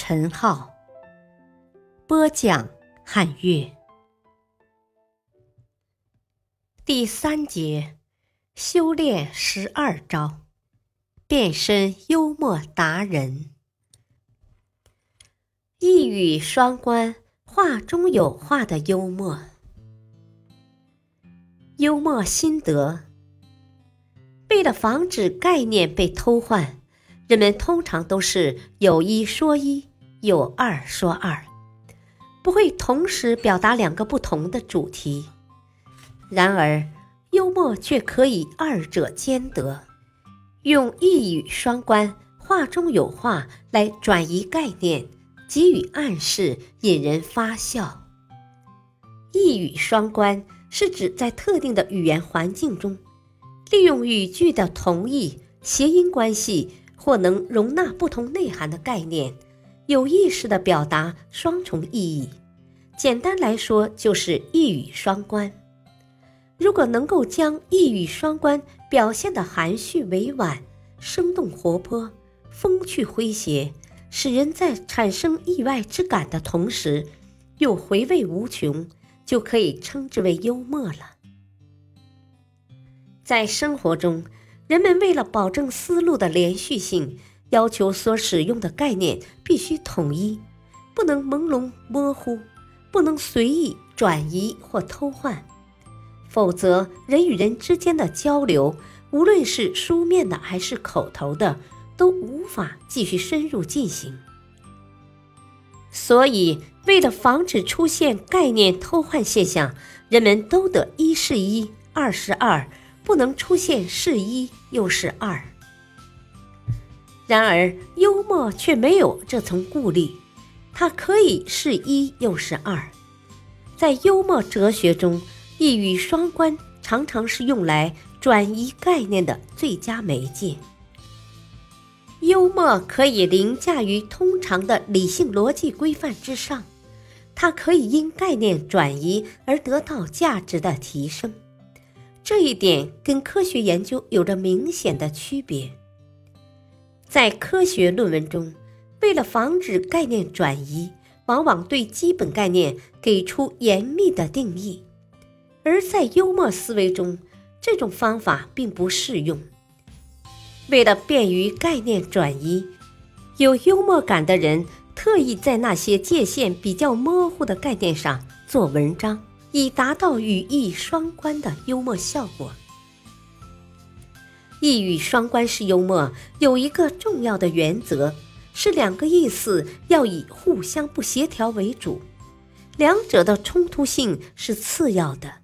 陈浩，播讲汉乐。第三节，修炼十二招，变身幽默达人。一语双关，话中有话的幽默。幽默心得。为了防止概念被偷换，人们通常都是有一说一，有二说二，不会同时表达两个不同的主题。然而，幽默却可以二者兼得，用一语双关、话中有话来转移概念，给予暗示，引人发笑。一语双关是指在特定的语言环境中。利用语句的同义、谐音关系或能容纳不同内涵的概念，有意识地表达双重意义。简单来说，就是一语双关。如果能够将一语双关表现得含蓄委婉、生动活泼、风趣诙谐，使人在产生意外之感的同时，又回味无穷，就可以称之为幽默了。在生活中，人们为了保证思路的连续性，要求所使用的概念必须统一，不能朦胧模糊，不能随意转移或偷换，否则人与人之间的交流，无论是书面的还是口头的，都无法继续深入进行。所以，为了防止出现概念偷换现象，人们都得一是一，二是二。不能出现是一又是二。然而，幽默却没有这层顾虑，它可以是一又是二。在幽默哲学中，一语双关常常是用来转移概念的最佳媒介。幽默可以凌驾于通常的理性逻辑规范之上，它可以因概念转移而得到价值的提升。这一点跟科学研究有着明显的区别。在科学论文中，为了防止概念转移，往往对基本概念给出严密的定义；而在幽默思维中，这种方法并不适用。为了便于概念转移，有幽默感的人特意在那些界限比较模糊的概念上做文章。以达到语义双关的幽默效果。一语双关式幽默有一个重要的原则，是两个意思要以互相不协调为主，两者的冲突性是次要的。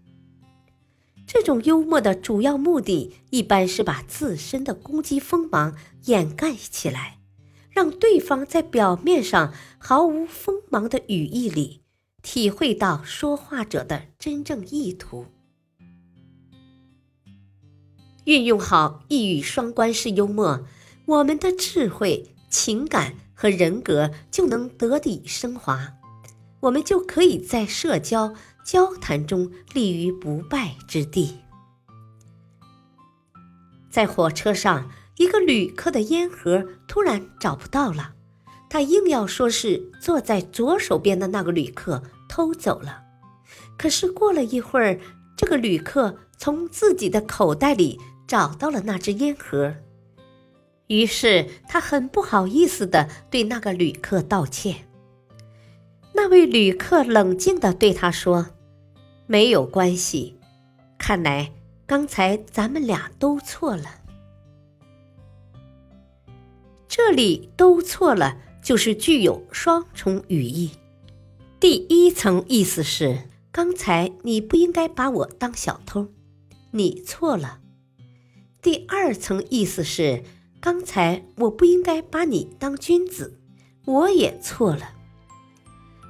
这种幽默的主要目的，一般是把自身的攻击锋芒掩盖起来，让对方在表面上毫无锋芒的语义里。体会到说话者的真正意图，运用好一语双关式幽默，我们的智慧、情感和人格就能得以升华，我们就可以在社交交谈中立于不败之地。在火车上，一个旅客的烟盒突然找不到了，他硬要说是坐在左手边的那个旅客。偷走了，可是过了一会儿，这个旅客从自己的口袋里找到了那只烟盒，于是他很不好意思的对那个旅客道歉。那位旅客冷静的对他说：“没有关系，看来刚才咱们俩都错了。这里都错了，就是具有双重语义。”第一层意思是，刚才你不应该把我当小偷，你错了。第二层意思是，刚才我不应该把你当君子，我也错了。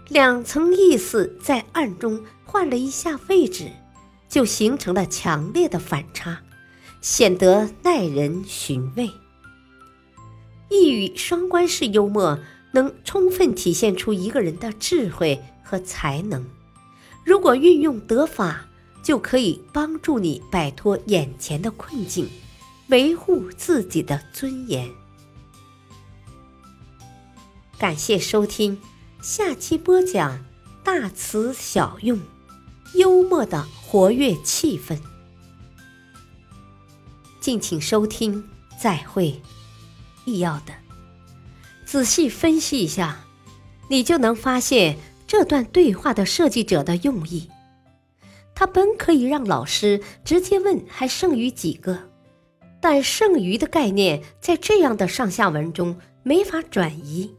两层意思在暗中换了一下位置，就形成了强烈的反差，显得耐人寻味。一语双关式幽默能充分体现出一个人的智慧和才能，如果运用得法，就可以帮助你摆脱眼前的困境，维护自己的尊严。感谢收听。下期播讲大词小用，幽默的活跃气氛。敬请收听，再会。必要的，仔细分析一下，你就能发现这段对话的设计者的用意。他本可以让老师直接问还剩余几个，但剩余的概念在这样的上下文中没法转移。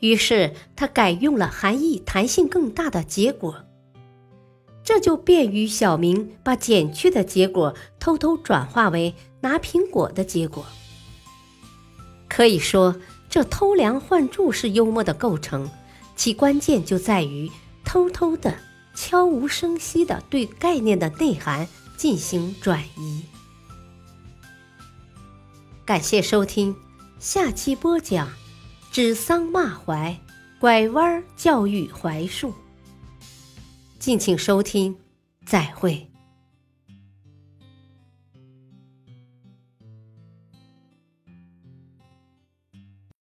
于是他改用了含义弹性更大的结果，这就便于小明把减去的结果偷偷转化为拿苹果的结果。可以说，这偷梁换柱式幽默的构成，其关键就在于偷偷的、悄无声息的对概念的内涵进行转移。感谢收听，下期播讲。指桑骂槐，拐弯教育槐树。敬请收听，再会。